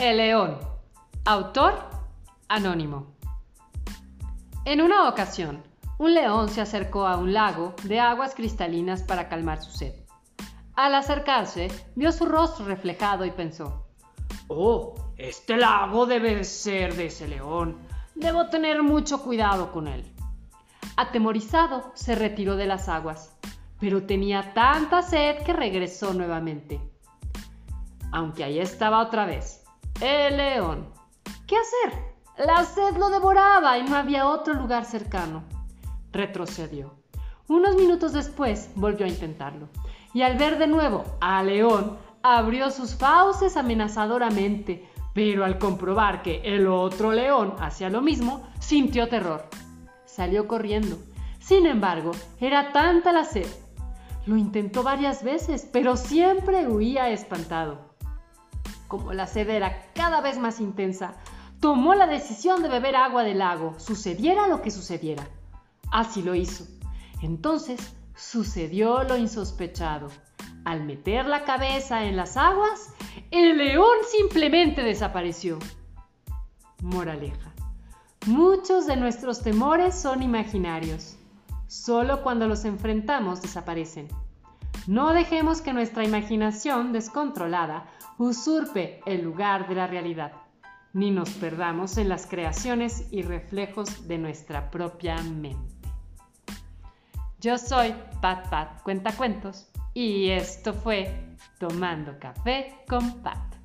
El león. Autor anónimo. En una ocasión, un león se acercó a un lago de aguas cristalinas para calmar su sed. Al acercarse, vio su rostro reflejado y pensó, Oh, este lago debe ser de ese león. Debo tener mucho cuidado con él. Atemorizado, se retiró de las aguas, pero tenía tanta sed que regresó nuevamente. Aunque ahí estaba otra vez, el león. ¿Qué hacer? La sed lo devoraba y no había otro lugar cercano. Retrocedió. Unos minutos después volvió a intentarlo, y al ver de nuevo a León, abrió sus fauces amenazadoramente, pero al comprobar que el otro león hacía lo mismo, sintió terror. Salió corriendo. Sin embargo, era tanta la sed. Lo intentó varias veces, pero siempre huía espantado. Como la sed era cada vez más intensa, tomó la decisión de beber agua del lago, sucediera lo que sucediera. Así lo hizo. Entonces sucedió lo insospechado. Al meter la cabeza en las aguas, el león simplemente desapareció. Moraleja. Muchos de nuestros temores son imaginarios. Solo cuando los enfrentamos desaparecen. No dejemos que nuestra imaginación descontrolada usurpe el lugar de la realidad, ni nos perdamos en las creaciones y reflejos de nuestra propia mente. Yo soy Pat Pat Cuentacuentos y esto fue Tomando Café con Pat.